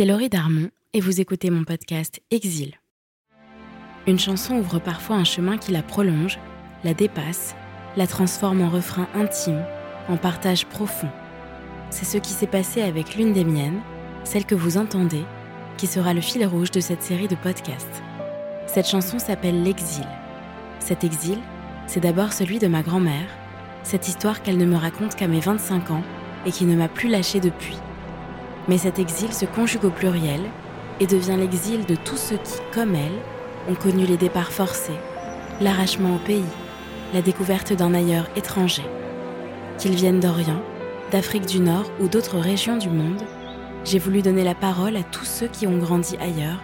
c'est Laurie Darmon et vous écoutez mon podcast Exil. Une chanson ouvre parfois un chemin qui la prolonge, la dépasse, la transforme en refrain intime, en partage profond. C'est ce qui s'est passé avec l'une des miennes, celle que vous entendez, qui sera le fil rouge de cette série de podcasts. Cette chanson s'appelle L'exil. Cet exil, c'est d'abord celui de ma grand-mère, cette histoire qu'elle ne me raconte qu'à mes 25 ans et qui ne m'a plus lâchée depuis. Mais cet exil se conjugue au pluriel et devient l'exil de tous ceux qui, comme elle, ont connu les départs forcés, l'arrachement au pays, la découverte d'un ailleurs étranger. Qu'ils viennent d'Orient, d'Afrique du Nord ou d'autres régions du monde, j'ai voulu donner la parole à tous ceux qui ont grandi ailleurs,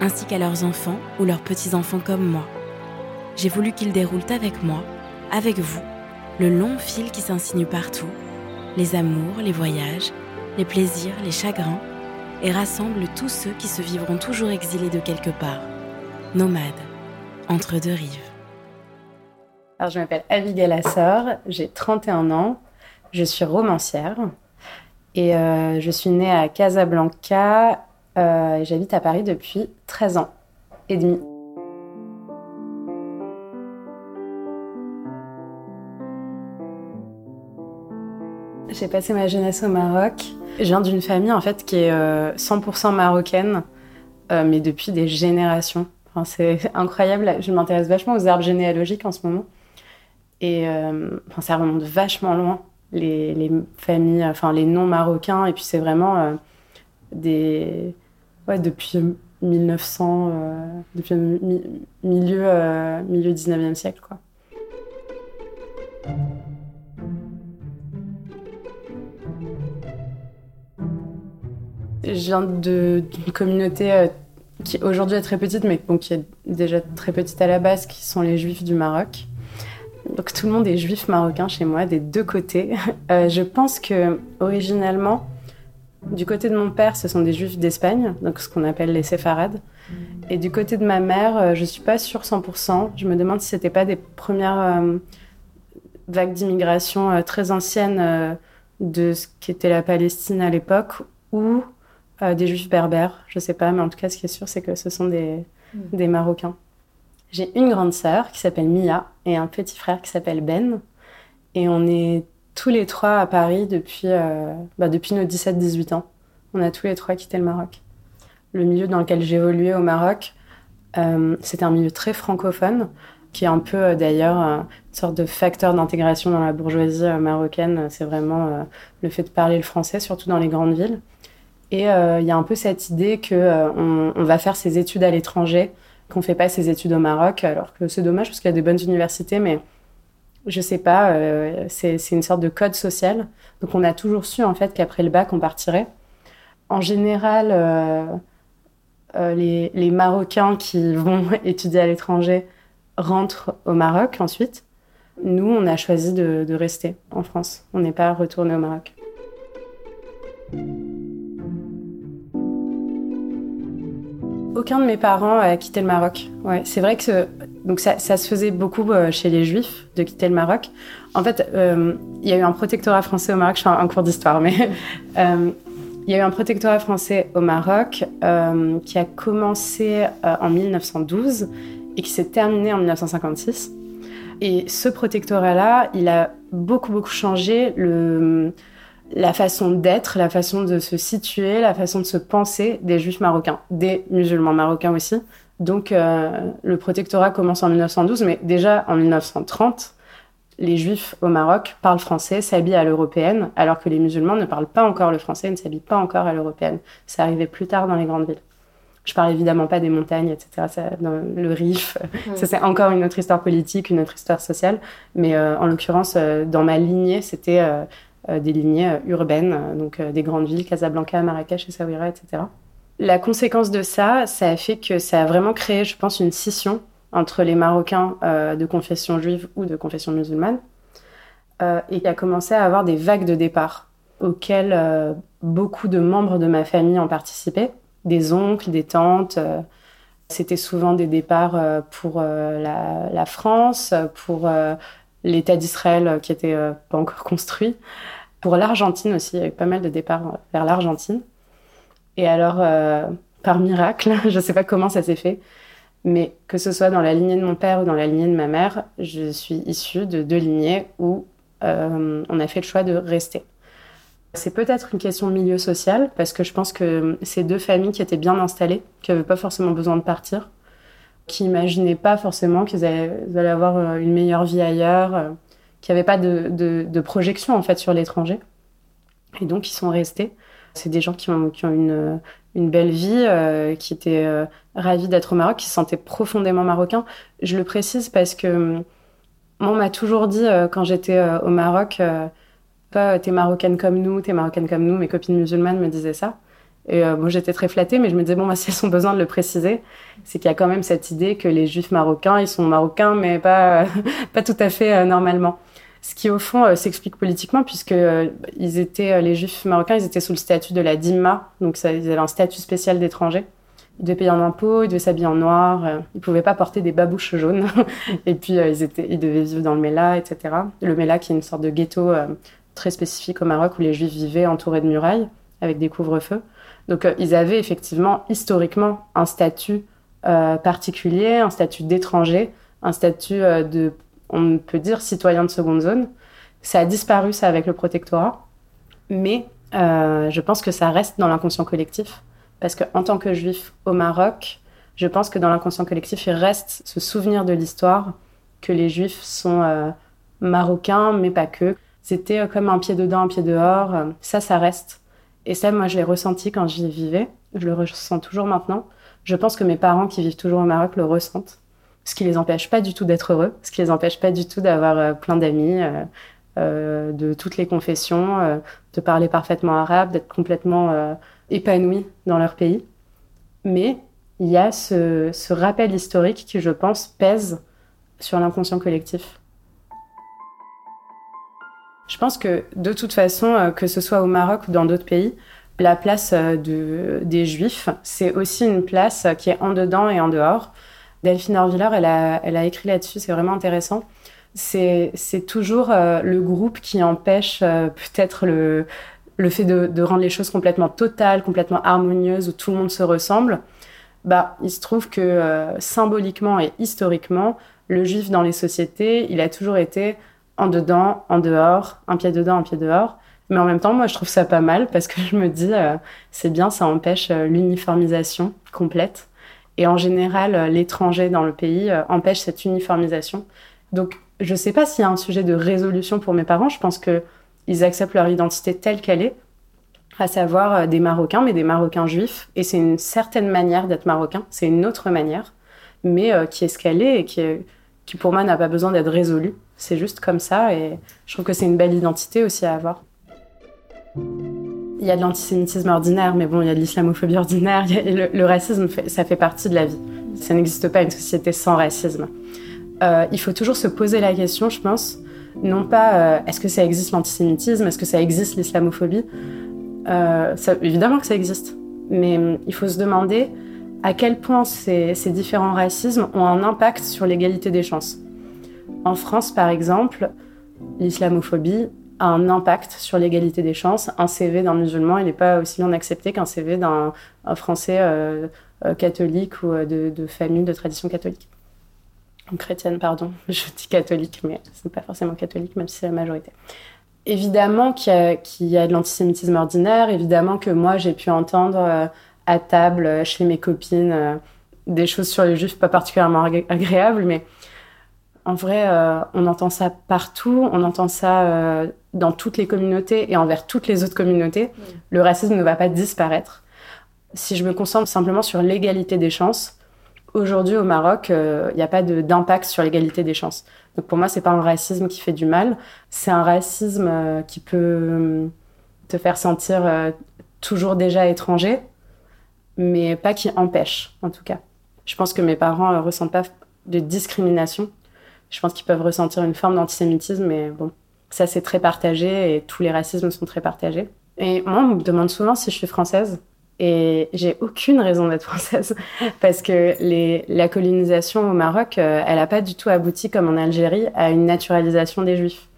ainsi qu'à leurs enfants ou leurs petits-enfants comme moi. J'ai voulu qu'ils déroulent avec moi, avec vous, le long fil qui s'insinue partout, les amours, les voyages, les plaisirs, les chagrins, et rassemble tous ceux qui se vivront toujours exilés de quelque part, nomades, entre deux rives. Alors, je m'appelle Abigail Assor, j'ai 31 ans, je suis romancière et euh, je suis née à Casablanca euh, et j'habite à Paris depuis 13 ans et demi. J'ai passé ma jeunesse au Maroc. Je viens d'une famille en fait qui est 100% euh, marocaine, euh, mais depuis des générations. c'est incroyable. Je m'intéresse vachement aux arbres généalogiques en ce moment. Et euh, ça remonte vachement loin, les, familles, enfin les noms marocains. Et puis c'est vraiment des. Ouais, depuis 1900, depuis milieu, milieu 19e siècle, quoi. Je viens d'une communauté euh, qui aujourd'hui est très petite, mais qui est déjà très petite à la base, qui sont les Juifs du Maroc. Donc tout le monde est juif marocain chez moi, des deux côtés. Euh, je pense que originellement, du côté de mon père, ce sont des juifs d'Espagne, donc ce qu'on appelle les séfarades. Et du côté de ma mère, euh, je suis pas sûre 100%. Je me demande si c'était pas des premières vagues d'immigration très anciennes de ce qu'était la Palestine à l'époque, ou euh, des juifs berbères, je sais pas, mais en tout cas, ce qui est sûr, c'est que ce sont des, hmm. des Marocains. J'ai une grande sœur qui s'appelle Mia et un petit frère qui s'appelle Ben. Et on est tous les trois à Paris depuis, euh, bah, depuis nos 17-18 ans. On a tous les trois quitté le Maroc. Le milieu dans lequel j'évoluais au Maroc, euh, c'était un milieu très francophone, qui est un peu d'ailleurs une sorte de facteur d'intégration dans la bourgeoisie marocaine. C'est vraiment le fait de parler le français, surtout dans les grandes villes. Et euh, il y a un peu cette idée que euh, va faire ses études à l'étranger, qu'on fait pas ses études au Maroc, alors que c'est dommage parce qu'il y a des bonnes universités, mais je sais pas, euh, c'est une sorte de code social. Donc on a toujours su en fait qu'après le bac on partirait. En général, les, Marocains qui vont étudier à l'étranger rentrent au Maroc ensuite. Nous, on a choisi de rester en France. On n'est pas retourné au Maroc. Aucun de mes parents a quitté le Maroc. Ouais, c'est vrai que donc ça, ça, se faisait beaucoup euh, chez les Juifs de quitter le Maroc. En fait, euh, il y a eu un protectorat français au Maroc. Je fais un, cours d'histoire, mais euh, il y a eu un protectorat français au Maroc qui a commencé en 1912 et qui s'est terminé en 1956. Et ce protectorat-là, il a beaucoup beaucoup changé le la façon d'être, la façon de se situer, la façon de se penser des juifs marocains, des musulmans marocains aussi. Donc euh, le protectorat commence en 1912, mais déjà en 1930, les juifs au Maroc parlent français, s'habillent à l'européenne, alors que les musulmans ne parlent pas encore le français, ne s'habillent pas encore à l'européenne. Ça arrivait plus tard dans les grandes villes. Je parle évidemment pas des montagnes, etc. Ça, dans le Rif, mm. ça c'est encore une autre histoire politique, une autre histoire sociale. Mais euh, en l'occurrence, euh, dans ma lignée, c'était euh, des lignées euh, urbaines, euh, donc des grandes villes, Casablanca, Marrakech, Essaouira, etc. La conséquence de ça, ça a fait que ça a vraiment créé, je pense, une scission entre les Marocains de confession juive ou de confession musulmane, et qui a commencé à avoir des vagues de départ auxquelles beaucoup de membres de ma famille ont participé, des oncles, des tantes. C'était souvent des départs pour la, France, pour l'État d'Israël qui n'était pas encore construit. Pour l'Argentine aussi, il y a eu pas mal de départs vers l'Argentine. Et alors, euh, par miracle, je ne sais pas comment ça s'est fait, mais que ce soit dans la lignée de mon père ou dans la lignée de ma mère, je suis issue de deux lignées où euh, on a fait le choix de rester. C'est peut-être une question de milieu social, parce que je pense que ces deux familles qui étaient bien installées, qui n'avaient pas forcément besoin de partir, qui n'imaginaient pas forcément qu'ils allaient, avoir euh, une meilleure vie ailleurs, euh, qui n'avaient pas de, projection en fait sur l'étranger. Et donc ils sont restés. C'est des gens qui ont, une, belle vie, euh, qui étaient ravis d'être au Maroc, qui se sentaient profondément marocains. Je le précise parce que moi, on m'a toujours dit quand j'étais au Maroc, pas t'es marocaine comme nous, t'es marocaine comme nous. Mes copines musulmanes me disaient ça. Et euh, j'étais très flattée, mais je me disais, bon, bah, si elles ont besoin de le préciser, c'est qu'il y a quand même cette idée que les juifs marocains, ils sont marocains, mais pas, pas tout à fait euh, normalement. Ce qui, au fond, euh, s'explique politiquement, puisque ils étaient, les juifs marocains, ils étaient sous le statut de la Dima, donc ils avaient un statut spécial d'étranger. Ils devaient payer en impôts, ils devaient s'habiller en noir, ils pouvaient pas porter des babouches jaunes, et puis ils, étaient, ils devaient vivre dans le Mela, etc. Le Mela, qui est une sorte de ghetto très spécifique au Maroc où les juifs vivaient entourés de murailles, avec des couvre-feux. Donc euh, ils avaient effectivement historiquement un statut euh, particulier, un statut d'étranger, un statut euh, de, on peut dire, citoyen de seconde zone. Ça a disparu ça avec le protectorat, mais je pense que ça reste dans l'inconscient collectif parce qu'en tant que juif au Maroc, je pense que dans l'inconscient collectif, il reste ce souvenir de l'histoire que les juifs sont marocains, mais pas que. C'était comme un pied dedans, un pied dehors. Ça, ça reste. Et ça, moi, je l'ai ressenti quand j'y vivais. Je le ressens toujours maintenant. Je pense que mes parents qui vivent toujours au Maroc le ressentent. Ce qui les empêche pas du tout d'être heureux, ce qui les empêche pas du tout d'avoir euh, plein d'amis, euh, euh, de toutes les confessions, de parler parfaitement arabe, d'être complètement épanouis dans leur pays. Mais il y a ce, rappel historique qui, je pense, pèse sur l'inconscient collectif. Je pense que de toute façon, que ce soit au Maroc ou dans d'autres pays, la place de, des Juifs, c'est aussi une place qui est en dedans et en dehors. Delphine Orviller, elle a, elle a écrit là-dessus, c'est vraiment intéressant. C'est toujours euh, le groupe qui empêche peut-être le, le fait de, de, rendre les choses complètement totales, complètement harmonieuses, où tout le monde se ressemble. Bah, il se trouve que symboliquement et historiquement, le juif dans les sociétés, il a toujours été en dedans, en dehors, un pied dedans, un pied dehors. Mais en même temps, moi, je trouve ça pas mal parce que je me dis, euh, c'est bien, ça empêche euh, l'uniformisation complète. Et en général, euh, l'étranger dans le pays empêche cette uniformisation. Donc, je sais pas s'il y a un sujet de résolution pour mes parents. Je pense que ils acceptent leur identité telle qu'elle est, à savoir des Marocains, mais des Marocains juifs. Et c'est une certaine manière d'être marocain. C'est une autre manière, mais qui est est et qui, qui pour moi n'a pas besoin d'être résolue. C'est juste comme ça et je trouve que c'est une belle identité aussi à avoir. Il y a de l'antisémitisme ordinaire, mais bon, il y a de l'islamophobie ordinaire. le, racisme, ça fait partie de la vie. Ça n'existe pas une société sans racisme. Euh, il faut toujours se poser la question, je pense, non pas euh, est-ce que ça existe l'antisémitisme, est-ce que ça existe l'islamophobie? Euh, évidemment que ça existe, mais hum, il faut se demander à quel point ces différents racismes ont un impact sur l'égalité des chances. En France, par exemple, l'islamophobie un impact sur l'égalité des chances. Un CV d'un musulman, il n'est pas aussi bien accepté qu'un CV d'un Français euh, euh, catholique ou euh, de, famille de tradition catholique. Chrétienne, pardon. Je dis catholique, mais ce n'est pas forcément catholique, même si c'est la majorité. Évidemment qu'il y, a de l'antisémitisme ordinaire, évidemment que moi j'ai pu entendre à table, chez mes copines, des choses sur les juifs pas particulièrement agréables, mais en vrai, euh, on entend ça partout, on entend ça euh, dans toutes les communautés et envers toutes les autres communautés. Mm. Le racisme ne va pas disparaître. Si je me concentre simplement sur l'égalité des chances, aujourd'hui au Maroc, il euh, n'y a pas d'impact sur l'égalité des chances. Donc pour moi, c'est pas un racisme qui fait du mal, c'est un racisme qui peut te faire sentir toujours déjà étranger, mais pas qui empêche, en tout cas. Je pense que mes parents ne ressentent pas de discrimination je pense qu'ils peuvent ressentir une forme d'antisémitisme, mais bon, ça c'est très partagé et tous les racismes sont très partagés. Et moi, on me demande souvent si je suis française. Et j'ai aucune raison d'être française parce que les, la colonisation au Maroc, euh, elle n'a pas du tout abouti comme en Algérie à une naturalisation des juifs.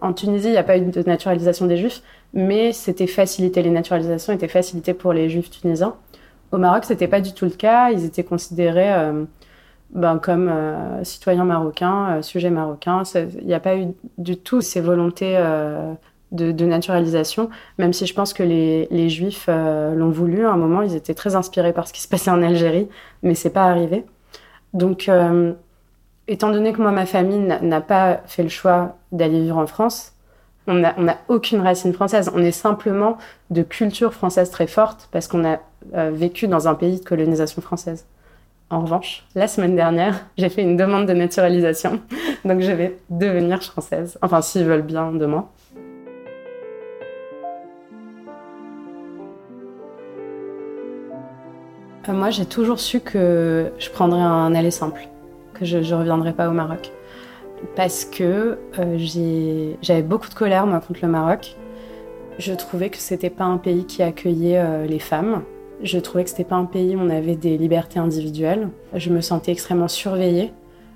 En Tunisie, il n'y a pas eu de naturalisation des juifs, mais c'était facilité, les naturalisations étaient facilitées pour les juifs tunisiens. Au Maroc, c'était pas du tout le cas. Ils étaient considérés euh, ben, comme euh, citoyens marocains, euh, sujets marocains. Il n'y a pas eu du tout ces volontés de, naturalisation, même si je pense que les, les juifs l'ont voulu. À un moment, ils étaient très inspirés par ce qui se passait en Algérie, mais c'est pas arrivé. Donc, étant donné que moi, ma famille n'a pas fait le choix d'aller vivre en France, on n'a aucune racine française. On est simplement de culture française très forte parce qu'on a euh, vécu dans un pays de colonisation française. En revanche, la semaine dernière, j'ai fait une demande de naturalisation. Donc je vais devenir française. Enfin, s'ils veulent bien de moi. Euh, moi, j'ai toujours su que je prendrais un aller simple, que je ne reviendrai pas au Maroc parce que euh, j'avais beaucoup de colère moi contre le Maroc. Je trouvais que c'était pas un pays qui accueillait euh, les femmes. Je trouvais que c'était pas un pays où on avait des libertés individuelles. Je me sentais extrêmement surveillée.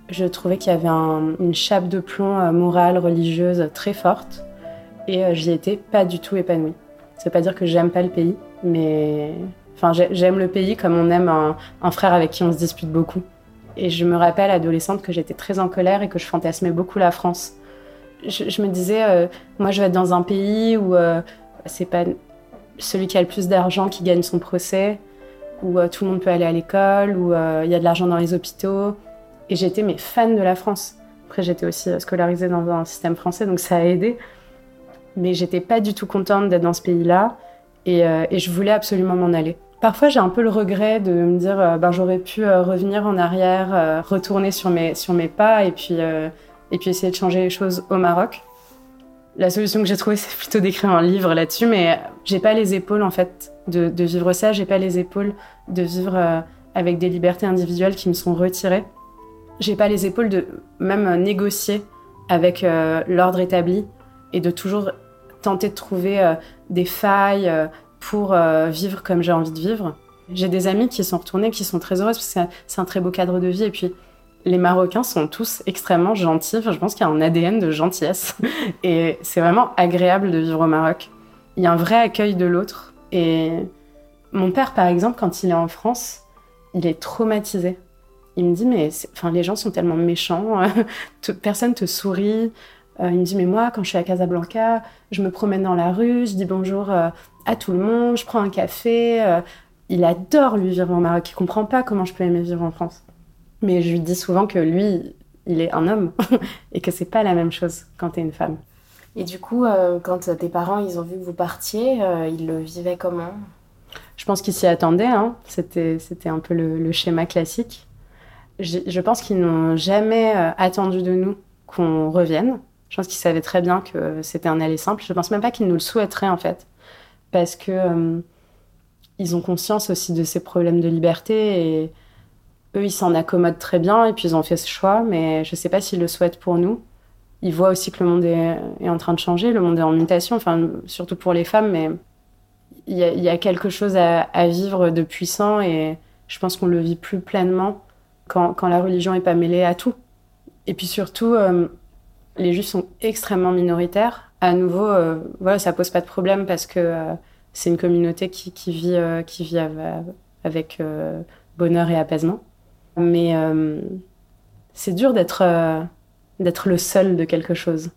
Je trouvais qu'il y avait une chape de plomb euh, morale, religieuse très forte, et j'y étais pas du tout épanouie. Ça veut pas dire que j'aime pas le pays, mais enfin j'aime le pays comme on aime un frère avec qui on se dispute beaucoup. Et je me rappelle, adolescente, que j'étais très en colère et que je fantasmais beaucoup la France. Je, me disais, euh, moi, je vais être dans un pays où euh, c'est pas celui qui a le plus d'argent qui gagne son procès, où euh, tout le monde peut aller à l'école, où il y a de l'argent dans les hôpitaux. Et j'étais mais fan de la France. Après, j'étais aussi scolarisée dans un système français, donc ça a aidé. Mais j'étais pas du tout contente d'être dans ce pays-là. Et, et je voulais absolument m'en aller. Parfois, j'ai un peu le regret de me dire, euh, ben, j'aurais pu euh, revenir en arrière, euh, retourner sur mes, sur mes pas et puis, et puis essayer de changer les choses au Maroc. La solution que j'ai trouvée, c'est plutôt d'écrire un livre là-dessus, mais j'ai pas les épaules, en fait, de, vivre ça. J'ai pas les épaules de vivre avec des libertés individuelles qui me sont retirées. J'ai pas les épaules de même négocier avec l'ordre établi et de toujours tenter de trouver des failles, pour euh, vivre comme j'ai envie de vivre. J'ai des amis qui sont retournés, qui sont très heureuses parce que c'est un très beau cadre de vie. Et puis, les Marocains sont tous extrêmement gentils. je pense qu'il y a un ADN de gentillesse. Et c'est vraiment agréable de vivre au Maroc. Il y a un vrai accueil de l'autre. Et mon père, par exemple, quand il est en France, il est traumatisé. Il me dit, mais enfin, les gens sont tellement méchants, personne te sourit. Euh, il me dit, mais moi, quand je suis à Casablanca, je me promène dans la rue, je dis bonjour euh, à tout le monde, je prends un café. Euh, il adore lui vivre au Maroc. Il comprend pas comment je peux aimer vivre en France. Mais je lui dis souvent que lui, il est un homme et que c'est pas la même chose quand tu es une femme. Et du coup, euh, quand tes parents ils ont vu que vous partiez, euh, ils le vivaient comment? Je pense qu'ils s'y attendaient. Hein. C'était c'était un peu le, schéma classique. Je, je pense qu'ils n'ont jamais attendu de nous qu'on revienne. Je pense qu'ils savaient très bien que c'était un aller simple. Je pense même pas qu'ils nous le souhaiteraient en fait parce que euh, ils ont conscience aussi de ces problèmes de liberté et eux ils s'en accommodent très bien et puis ils ont fait ce choix mais je sais pas s'ils le souhaitent pour nous. Ils voient aussi que le monde est, en train de changer le monde est en mutation enfin surtout pour les femmes mais il y a, quelque chose à, vivre de puissant et je pense qu'on le vit plus pleinement quand, la religion est pas mêlée à tout. Et puis surtout euh, les juifs sont extrêmement minoritaires. À nouveau, euh, voilà, ça pose pas de problème parce que euh, c'est une communauté qui, vit, euh, qui vit avec bonheur et apaisement. Mais c'est dur d'être d'être le seul de quelque chose.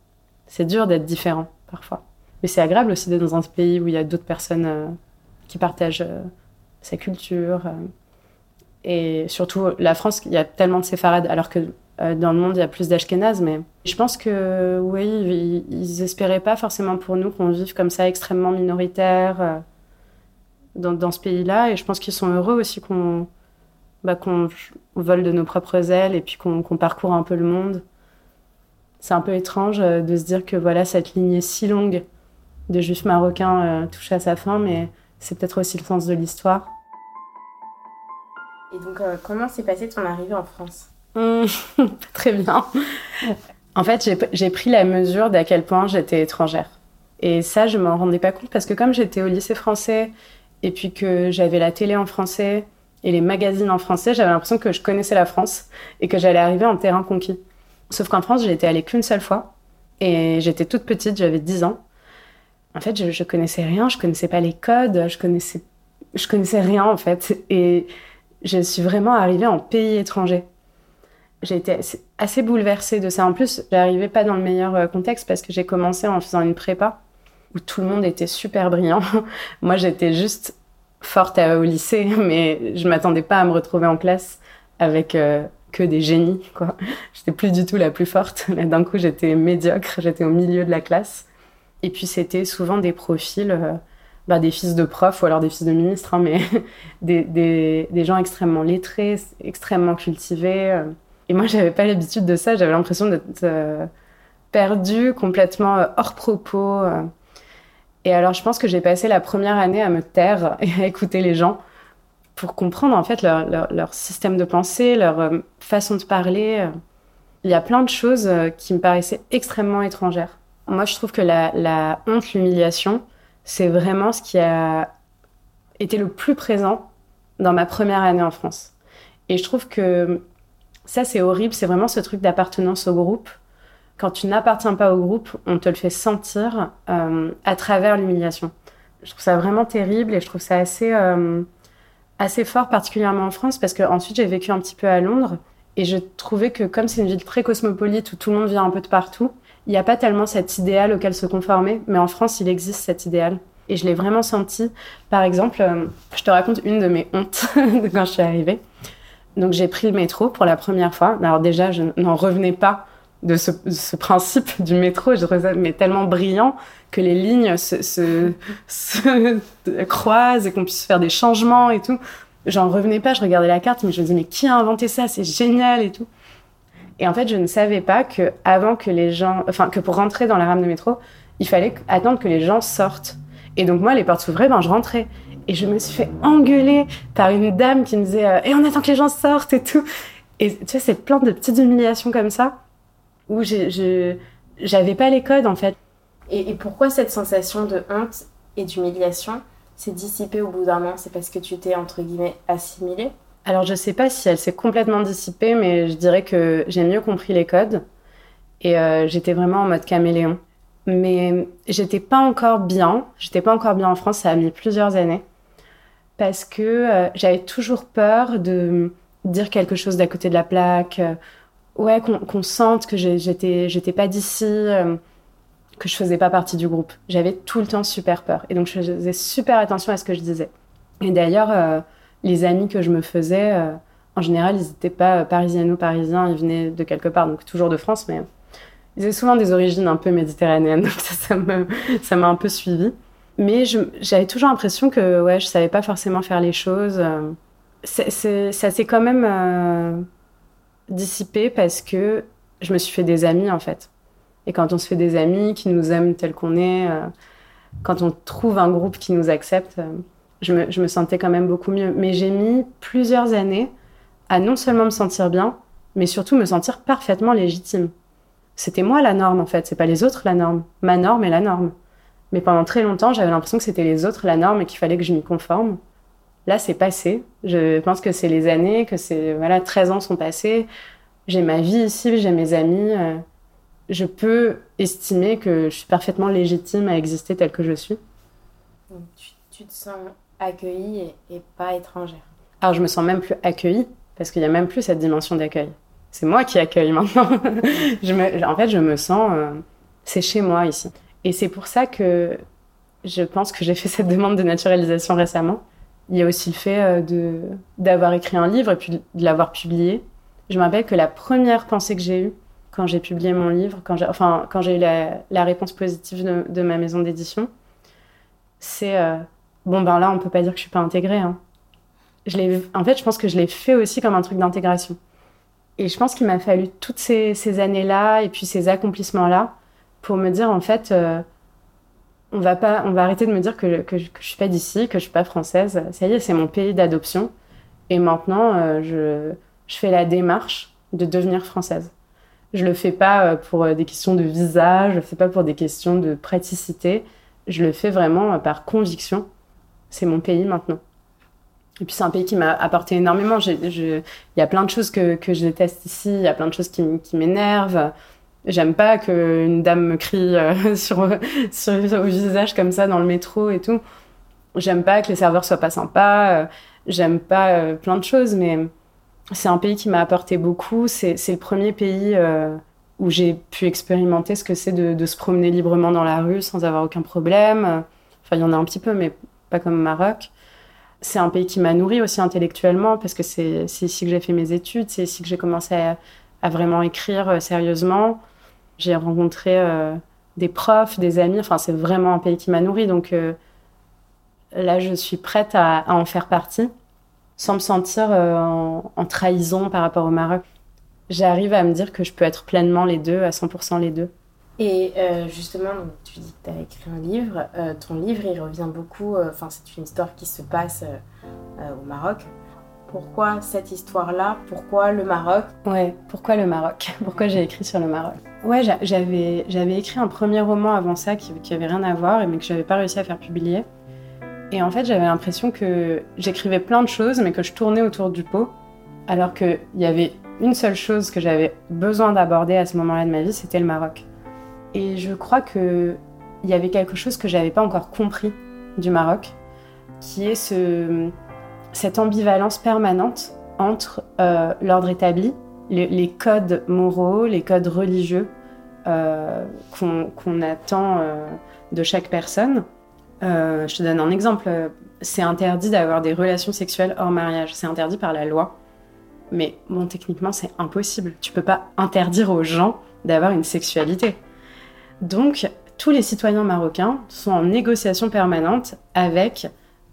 C'est dur d'être différent parfois. Mais c'est agréable aussi d'être dans un pays où il y a d'autres personnes qui partagent sa culture. et surtout, la France, il y a tellement de séfarades, alors que euh, dans le monde, il y a plus d'Ashkenaz, mais je pense que oui, ils, espéraient pas forcément pour nous qu'on vive comme ça, extrêmement minoritaire euh, dans, ce pays-là. Et je pense qu'ils sont heureux aussi qu'on bah, qu'on vole de nos propres ailes et puis qu'on parcourt un peu le monde. C'est un peu étrange euh, de se dire que voilà cette lignée si longue de juifs marocains touche à sa fin, mais c'est peut-être aussi le sens de l'histoire. Et donc, comment s'est passée ton arrivée en France? Mmh, très bien. En fait, j'ai pris la mesure d'à quel point j'étais étrangère. Et ça, je m'en rendais pas compte parce que comme j'étais au lycée français et puis que j'avais la télé en français et les magazines en français, j'avais l'impression que je connaissais la France et que j'allais arriver en terrain conquis. Sauf qu'en France, été allée qu'une seule fois et j'étais toute petite, j'avais 10 ans. en fait, je, connaissais rien, je connaissais pas les codes, je connaissais, je connaissais rien en fait. Et je suis vraiment arrivée en pays étranger. J'ai été assez bouleversée de ça. En plus, j'arrivais pas dans le meilleur euh, contexte parce que j'ai commencé en faisant une prépa où tout le monde était super brillant. Moi, j'étais juste forte au lycée, mais je m'attendais pas à me retrouver en classe avec euh, que des génies, quoi. J'étais plus du tout la plus forte. D'un coup, j'étais médiocre, j'étais au milieu de la classe. Et puis, c'était souvent des profils, euh, bah, des fils de profs ou alors des fils de ministres, hein, mais des, des, des, gens extrêmement lettrés, extrêmement cultivés. Euh. Et moi, j'avais pas l'habitude de ça. J'avais l'impression d'être perdue, complètement hors propos. Et alors, je pense que j'ai passé la première année à me taire et à écouter les gens pour comprendre en fait leur, système de pensée, leur façon de parler. Il y a plein de choses qui me paraissaient extrêmement étrangères. Moi, je trouve que la honte, l'humiliation, c'est vraiment ce qui a été le plus présent dans ma première année en France. Et je trouve que ça, c'est horrible. C'est vraiment ce truc d'appartenance au groupe. Quand tu n'appartiens pas au groupe, on te le fait sentir euh, à travers l'humiliation. Je trouve ça vraiment terrible et je trouve ça assez, euh, assez fort, particulièrement en France, parce que ensuite j'ai vécu un petit peu à Londres et je trouvais que comme c'est une ville très cosmopolite où tout le monde vient un peu de partout, il n'y a pas tellement cet idéal auquel se conformer, mais en France, il existe cet idéal. Et je l'ai vraiment senti. Par exemple, euh, je te raconte une de mes hontes quand je suis arrivée. Donc j'ai pris le métro pour la première fois. Alors déjà, je n'en revenais pas de ce, ce, principe du métro. Je trouvais ça mais tellement brillant que les lignes se, se, se croisent et qu'on puisse faire des changements et tout. J'en revenais pas. Je regardais la carte, mais je me disais mais qui a inventé ça? C'est génial et tout. Et en fait, je ne savais pas que avant que les gens, enfin que pour rentrer dans la rame de métro, il fallait attendre que les gens sortent. Et donc moi, les portes s'ouvraient, ben je rentrais. Et je me suis fait engueuler par une dame qui me disait euh, "Et on attend que les gens sortent et tout." Et tu vois, c'est plein de petites humiliations comme ça où j'avais pas les codes en fait. Et, pourquoi cette sensation de honte et d'humiliation s'est dissipée au bout d'un an C'est parce que tu t'es entre guillemets assimilée? Alors je sais pas si elle s'est complètement dissipée, mais je dirais que j'ai mieux compris les codes et euh, j'étais vraiment en mode caméléon. Mais j'étais pas encore bien, j'étais pas encore bien en France, ça a mis plusieurs années parce que euh, j'avais toujours peur de dire quelque chose d'à côté de la plaque, ouais qu'on sente que j'étais pas d'ici, euh, que je faisais pas partie du groupe. J'avais tout le temps super peur et donc je faisais super attention à ce que je disais. Et d'ailleurs euh, les amis que je me faisais, euh, en général, ils n'étaient pas parisiano-parisiens, ils venaient de quelque part, donc toujours de France, mais ils avaient souvent des origines un peu méditerranéennes, donc ça, ça m'a un peu suivi. Mais j'avais toujours l'impression que ouais, je savais pas forcément faire les choses. Ça s'est quand même euh, dissipé parce que je me suis fait des amis en fait. Et quand on se fait des amis qui nous aiment tel qu'on est, euh, quand on trouve un groupe qui nous accepte, euh, je me, je me sentais quand même beaucoup mieux. Mais j'ai mis plusieurs années à non seulement me sentir bien, mais surtout me sentir parfaitement légitime. C'était moi la norme en fait, c'est pas les autres la norme. Ma norme est la norme. Mais pendant très longtemps, j'avais l'impression que c'était les autres la norme et qu'il fallait que je m'y conforme. Là, c'est passé. Je pense que c'est les années, que c'est voilà, 13 ans sont passés. J'ai ma vie ici, j'ai mes amis. Euh, je peux estimer que je suis parfaitement légitime à exister telle que je suis. tu, tu te sens accueillie et, et, pas étrangère. Alors je me sens même plus accueillie parce qu'il y a même plus cette dimension d'accueil. C'est moi qui accueille maintenant. je me, en fait, je me sens, euh, c'est chez moi ici. Et c'est pour ça que je pense que j'ai fait cette demande de naturalisation récemment. Il y a aussi le fait euh, de d'avoir écrit un livre et puis de l'avoir publié. Je me rappelle que la première pensée que j'ai eue quand j'ai publié mon livre, quand j'ai, enfin quand j'ai eu la, réponse positive de, ma maison d'édition, c'est euh, bon ben là on peut pas dire que je suis pas intégrée. Hein. Je l'ai, en fait, je pense que je l'ai fait aussi comme un truc d'intégration. Et je pense qu'il m'a fallu toutes ces, ces années-là et puis ces accomplissements-là pour me dire en fait, euh, on va pas, on va arrêter de me dire que, que, que je suis pas d'ici, que je suis pas française. Ça y est, c'est mon pays d'adoption. Et maintenant, euh, je, je fais la démarche de devenir française. Je le fais pas euh, pour des questions de visa, je le fais pas pour des questions de praticité. Je le fais vraiment par conviction c'est mon pays maintenant. Et puis c'est un pays qui m'a apporté énormément. Il y a plein de choses que, que je déteste ici, il y a plein de choses qui, qui m'énervent. J'aime pas qu'une dame me crie sur, sur, au visage comme ça dans le métro et tout. J'aime pas que les serveurs soient pas sympas. J'aime pas plein de choses, mais c'est un pays qui m'a apporté beaucoup. C'est le premier pays où j'ai pu expérimenter ce que c'est de, de, se promener librement dans la rue sans avoir aucun problème. Enfin, il y en a un petit peu, mais pas comme au Maroc. C'est un pays qui m'a nourri aussi intellectuellement parce que c'est ici que j'ai fait mes études, c'est ici que j'ai commencé à, à, vraiment écrire euh, sérieusement. J'ai rencontré euh, des profs, des amis. Enfin, c'est vraiment un pays qui m'a nourri. Donc euh, là, je suis prête à, en faire partie sans me sentir en, trahison par rapport au Maroc j'arrive à me dire que je peux être pleinement les deux, à 100% les deux. Et justement, tu dis que tu as écrit un livre. Ton livre, il revient beaucoup. Enfin, c'est une histoire qui se passe au Maroc. Pourquoi cette histoire-là? Pourquoi le Maroc? Ouais, pourquoi le Maroc? Pourquoi j'ai écrit sur le Maroc? Ouais, j'avais, j'avais écrit un premier roman avant ça qui, qui avait rien à voir, mais que j'avais pas réussi à faire publier. Et en fait, j'avais l'impression que j'écrivais plein de choses, mais que je tournais autour du pot, alors qu'il y avait une seule chose que j'avais besoin d'aborder à ce moment-là de ma vie, c'était le Maroc. Et je crois qu'il y avait quelque chose que j'avais pas encore compris du Maroc, qui est ce, cette ambivalence permanente entre euh, l'ordre établi, les, codes moraux, les codes religieux euh, qu'on attend euh, de chaque personne. je te donne un exemple. C'est interdit d'avoir des relations sexuelles hors mariage. C'est interdit par la loi. Mais bon, techniquement, c'est impossible. Tu peux pas interdire aux gens d'avoir une sexualité. Donc, tous les citoyens marocains sont en négociation permanente avec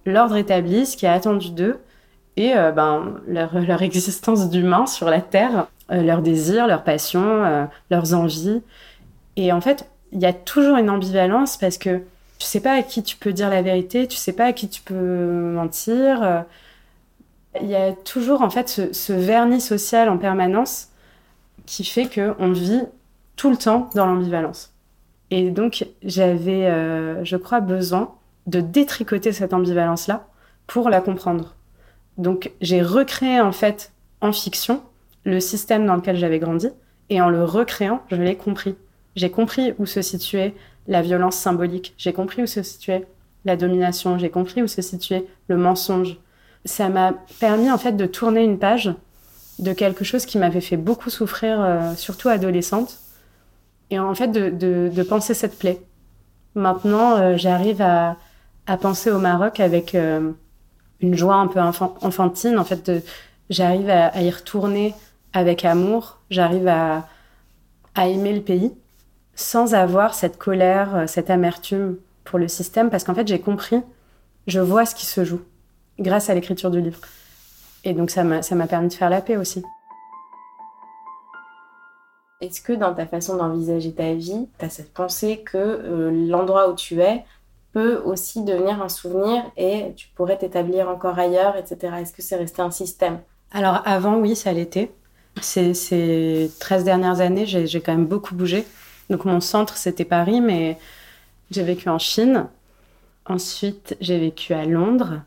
l'ordre établi, ce qui est attendu d'eux, et euh, ben, leur, existence d'humain sur la Terre, euh, leurs désirs, leurs passions, euh, leurs envies. Et en fait, il y a toujours une ambivalence parce que tu sais pas à qui tu peux dire la vérité, tu sais pas à qui tu peux mentir. Il y a toujours en fait ce, vernis social en permanence qui fait qu'on vit tout le temps dans l'ambivalence. Et donc j'avais, je crois, besoin de détricoter cette ambivalence-là pour la comprendre. Donc j'ai recréé en fait en fiction le système dans lequel j'avais grandi et en le recréant, je l'ai compris. J'ai compris où se situait la violence symbolique, j'ai compris où se situait la domination, j'ai compris où se situait le mensonge, ça m'a permis en fait de tourner une page de quelque chose qui m'avait fait beaucoup souffrir, euh, surtout adolescente, et en fait de, de, penser cette plaie. Maintenant, euh, j'arrive à, à, penser au Maroc avec euh, une joie un peu enfantine. En fait, j'arrive à, y retourner avec amour. J'arrive à, à aimer le pays sans avoir cette colère, cette amertume pour le système, parce qu'en fait, j'ai compris, je vois ce qui se joue grâce à l'écriture du livre. Et donc ça m'a permis de faire la paix aussi. Est-ce que dans ta façon d'envisager ta vie, tu as cette pensée que euh, l'endroit où tu es peut aussi devenir un souvenir et tu pourrais t'établir encore ailleurs, etc. Est-ce que c'est resté un système? Alors avant, oui, ça l'était. Ces, ces 13 dernières années, j'ai quand même beaucoup bougé. Donc mon centre, c'était Paris, mais j'ai vécu en Chine. Ensuite, j'ai vécu à Londres.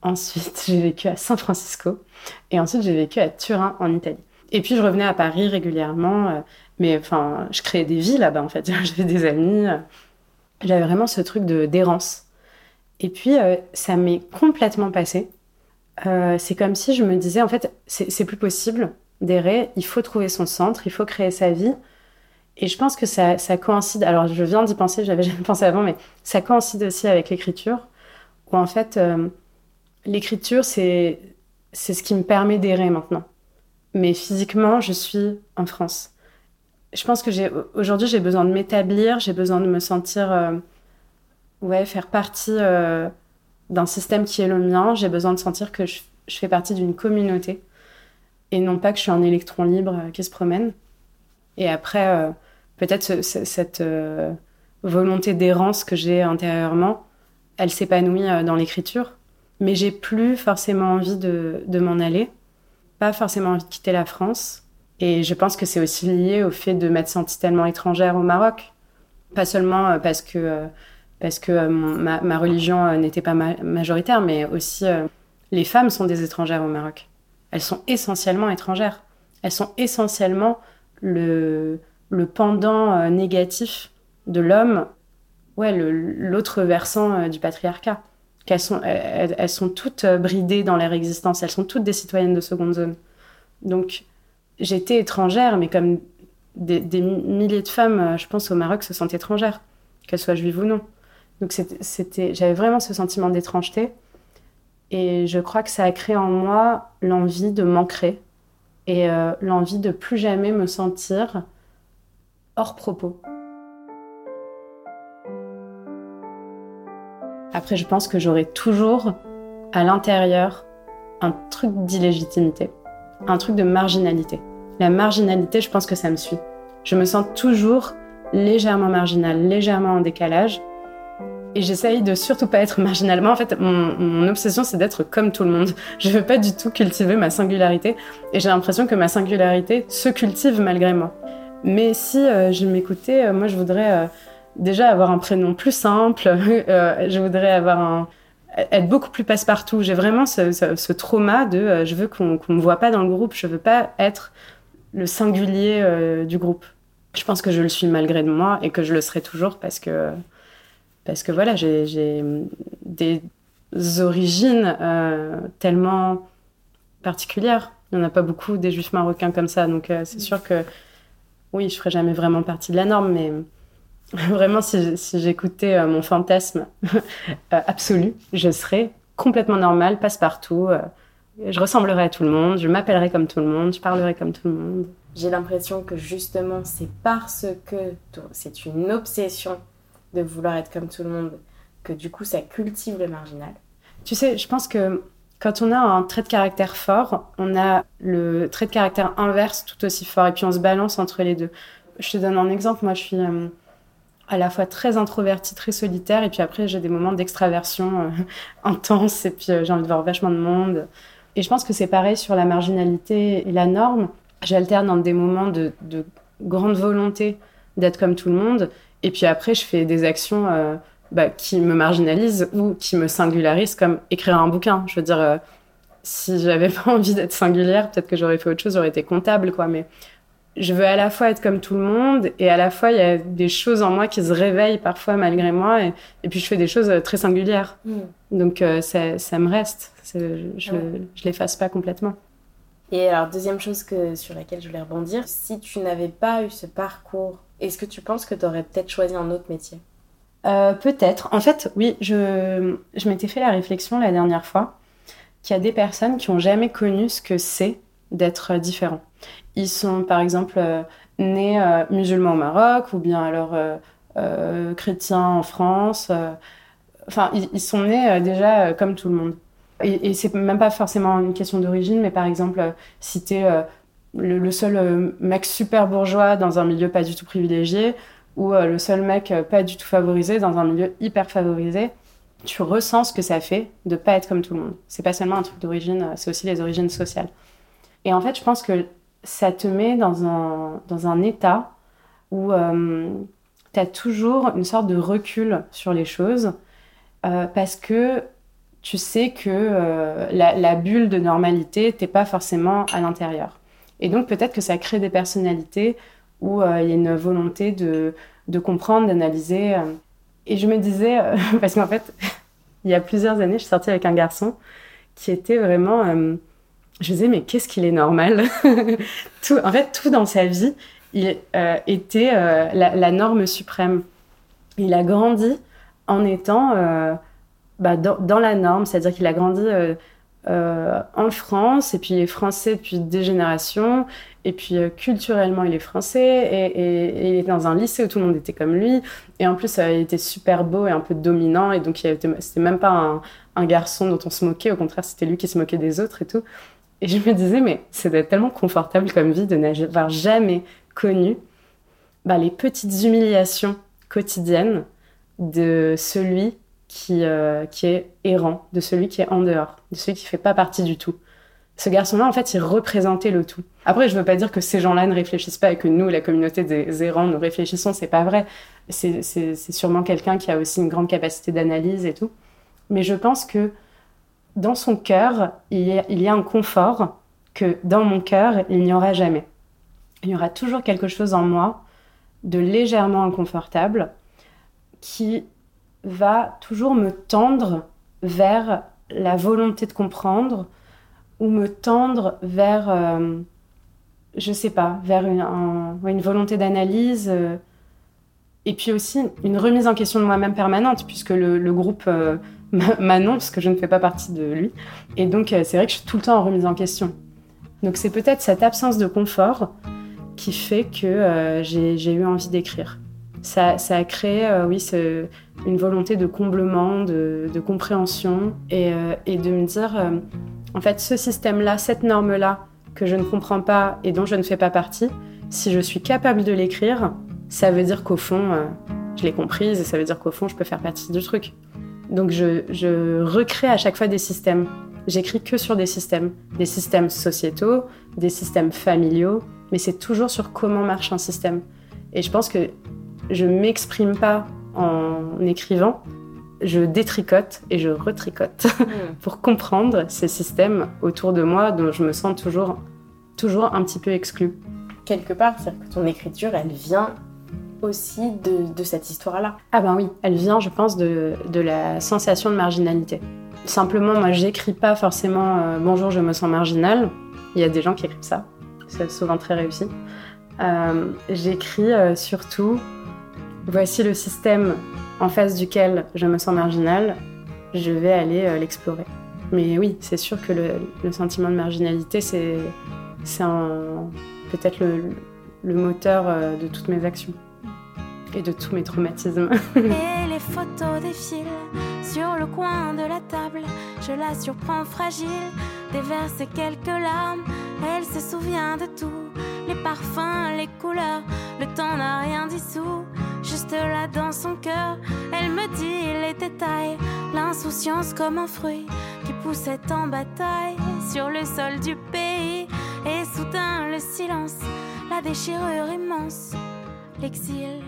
Ensuite, j'ai vécu à San Francisco. Et ensuite, j'ai vécu à Turin, en Italie. Et puis, je revenais à Paris régulièrement. Euh, mais enfin, je créais des vies là-bas, en fait. J'avais des amis. Euh, j'avais vraiment ce truc de d'errance. Et puis, euh, ça m'est complètement passé. c'est comme si je me disais, en fait, c'est plus possible d'errer. Il faut trouver son centre. Il faut créer sa vie. Et je pense que ça, ça coïncide. Alors, je viens d'y penser. J'avais jamais pensé avant, mais ça coïncide aussi avec l'écriture. Où en fait l'écriture, c'est c'est ce qui me permet d'errer maintenant. Mais physiquement, je suis en France. Je pense que j'ai aujourd'hui j'ai besoin de m'établir, j'ai besoin de me sentir euh, ouais faire partie euh, d'un système qui est le mien. J'ai besoin de sentir que je, fais partie d'une communauté et non pas que je suis un électron libre euh, qui se promène. Et après, peut-être cette volonté d'errance que j'ai intérieurement, elle s'épanouit dans l'écriture mais j'ai plus forcément envie de, de m'en aller, pas forcément envie de quitter la France. Et je pense que c'est aussi lié au fait de m'être sentie tellement étrangère au Maroc. Pas seulement euh, parce que, euh, parce que euh, ma, religion n'était pas majoritaire, mais aussi les femmes sont des étrangères au Maroc. Elles sont essentiellement étrangères. Elles sont essentiellement le, le pendant négatif de l'homme, ouais, l'autre versant du patriarcat. Qu'elles sont, elles, sont toutes bridées dans leur existence, elles sont toutes des citoyennes de seconde zone. Donc, j'étais étrangère, mais comme des, milliers de femmes, je pense, au Maroc se sentent étrangères, qu'elles soient juives ou non. Donc, j'avais vraiment ce sentiment d'étrangeté. Et je crois que ça a créé en moi l'envie de m'ancrer et euh, l'envie de plus jamais me sentir hors propos. Après, je pense que j'aurai toujours à l'intérieur un truc d'illégitimité, un truc de marginalité. La marginalité, je pense que ça me suit. Je me sens toujours légèrement marginale, légèrement en décalage. Et j'essaye de surtout pas être marginalement. En fait, mon, obsession, c'est d'être comme tout le monde. Je veux pas du tout cultiver ma singularité. Et j'ai l'impression que ma singularité se cultive malgré moi. Mais si euh, je m'écoutais, euh, moi, je voudrais euh, déjà avoir un prénom plus simple. je voudrais avoir un être beaucoup plus passe-partout. J'ai vraiment ce, trauma de je veux qu'on ne me voit pas dans le groupe. Je veux pas être le singulier du groupe. Je pense que je le suis malgré de moi et que je le serai toujours parce que parce que voilà, j'ai des origines euh, tellement particulières. Il n'y en a pas beaucoup des juifs marocains comme ça, donc euh, c'est sûr que oui, je ferai jamais vraiment partie de la norme, mais vraiment, si, j'écoutais euh, mon fantasme absolu, je serais complètement normale, passe-partout. Je ressemblerais à tout le monde, je m'appellerais comme tout le monde, je parlerais comme tout le monde. J'ai l'impression que justement, c'est parce que c'est une obsession de vouloir être comme tout le monde, que du coup ça cultive le marginal. Tu sais, je pense que quand on a un trait de caractère fort, on a le trait de caractère inverse tout aussi fort, et puis on se balance entre les deux. Je te donne un exemple, moi je suis euh, à la fois très introvertie, très solitaire, et puis après j'ai des moments d'extraversion euh, intense, et puis euh, j'ai envie de voir vachement de monde. Et je pense que c'est pareil sur la marginalité et la norme. J'alterne dans des moments de, de grande volonté d'être comme tout le monde, et puis après, je fais des actions euh, bah, qui me marginalisent ou qui me singularisent, comme écrire un bouquin. Je veux dire, euh, si j'avais pas envie d'être singulière, peut-être que j'aurais fait autre chose, j'aurais été comptable, quoi. Mais je veux à la fois être comme tout le monde et à la fois il y a des choses en moi qui se réveillent parfois malgré moi et, puis je fais des choses euh, très singulières. Mm. Donc ça, ça, me reste. Je, je l'efface pas complètement. Et alors, deuxième chose que, sur laquelle je voulais rebondir, si tu n'avais pas eu ce parcours est-ce que tu penses que tu aurais peut-être choisi un autre métier? Euh, Peut-être. En fait, oui, je, je m'étais fait la réflexion la dernière fois qu'il y a des personnes qui n'ont jamais connu ce que c'est d'être différent. Ils sont, par exemple, euh, nés euh, musulmans au Maroc ou bien alors chrétiens en France. Enfin, ils, sont nés déjà comme tout le monde. Et, et c'est même pas forcément une question d'origine, mais par exemple, si tu es le, seul euh, mec super bourgeois dans un milieu pas du tout privilégié ou euh, le seul mec euh, pas du tout favorisé dans un milieu hyper favorisé, tu ressens ce que ça fait de pas être comme tout le monde. C'est pas seulement un truc d'origine, c'est aussi les origines sociales. Et en fait, je pense que ça te met dans un, dans un état où tu as toujours une sorte de recul sur les choses parce que tu sais que la, la, bulle de normalité, t'es pas forcément à l'intérieur. Et donc peut-être que ça crée des personnalités où euh, il y a une volonté de, de comprendre, d'analyser. Euh. Et je me disais, euh, parce qu'en fait, il y a plusieurs années, je suis sortie avec un garçon qui était vraiment... je disais, mais qu'est-ce qu'il est normal En fait, tout dans sa vie, il était la, la, norme suprême. Il a grandi en étant bah, dans, la norme, c'est-à-dire qu'il a grandi euh, en France, et puis il est français depuis des générations, et puis euh, culturellement il est français, et, il est dans un lycée où tout le monde était comme lui, et en plus euh, il était super beau et un peu dominant, et donc c'était même pas un, garçon dont on se moquait, au contraire c'était lui qui se moquait des autres et tout. Et je me disais, mais c'est tellement confortable comme vie de n'avoir jamais connu bah, les petites humiliations quotidiennes de celui qui, euh, qui est errant, de celui qui est en dehors, de celui qui fait pas partie du tout. Ce garçon-là, en fait, il représentait le tout. Après, je veux pas dire que ces gens-là ne réfléchissent pas et que nous, la communauté des errants, nous réfléchissons, c'est pas vrai. C'est sûrement quelqu'un qui a aussi une grande capacité d'analyse et tout. Mais je pense que dans son cœur, il y, a, un confort que dans mon cœur, il n'y aura jamais. Il y aura toujours quelque chose en moi de légèrement inconfortable qui va toujours me tendre vers la volonté de comprendre ou me tendre vers, euh, je sais pas, vers une, une volonté d'analyse. Euh, et puis aussi une remise en question de moi-même permanente, puisque le, groupe euh, m'annonce que je ne fais pas partie de lui. Et donc, c'est vrai que je suis tout le temps en remise en question. Donc, c'est peut-être cette absence de confort qui fait que j'ai eu envie d'écrire. Ça, a créé, oui, ce, une volonté de comblement, de, compréhension et, de me dire en fait, ce système-là, cette norme-là, que je ne comprends pas et dont je ne fais pas partie, si je suis capable de l'écrire, ça veut dire qu'au fond, euh, je l'ai comprise et ça veut dire qu'au fond, je peux faire partie du truc. Donc je, recrée à chaque fois des systèmes. J'écris que sur des systèmes, des systèmes sociétaux, des systèmes familiaux, mais c'est toujours sur comment marche un système. Et je pense que je m'exprime pas en écrivant, je détricote et je retricote hmm. pour comprendre ces systèmes autour de moi dont je me sens toujours, toujours un petit peu exclue. Quelque part, c'est-à-dire que ton écriture, elle vient aussi de, cette histoire-là. Ah ben oui, elle vient, je pense, de, la sensation de marginalité. Simplement, moi, j'écris pas forcément euh, Bonjour, je me sens marginal. Il y a des gens qui écrivent ça, c'est souvent très réussi. Euh, j'écris euh, surtout Voici le système en face duquel je me sens marginale, je vais aller l'explorer. Mais oui, c'est sûr que le, sentiment de marginalité, c'est peut-être le, moteur de toutes mes actions et de tous mes traumatismes. et les photos défilent sur le coin de la table. Je la surprends fragile, déverse quelques larmes. Elle se souvient de tout, les parfums, les couleurs. Le temps n'a rien dissous juste là dans son cœur. Elle me dit les détails, l'insouciance comme un fruit qui poussait en bataille sur le sol du pays. Et soudain le silence, la déchirure immense, l'exil.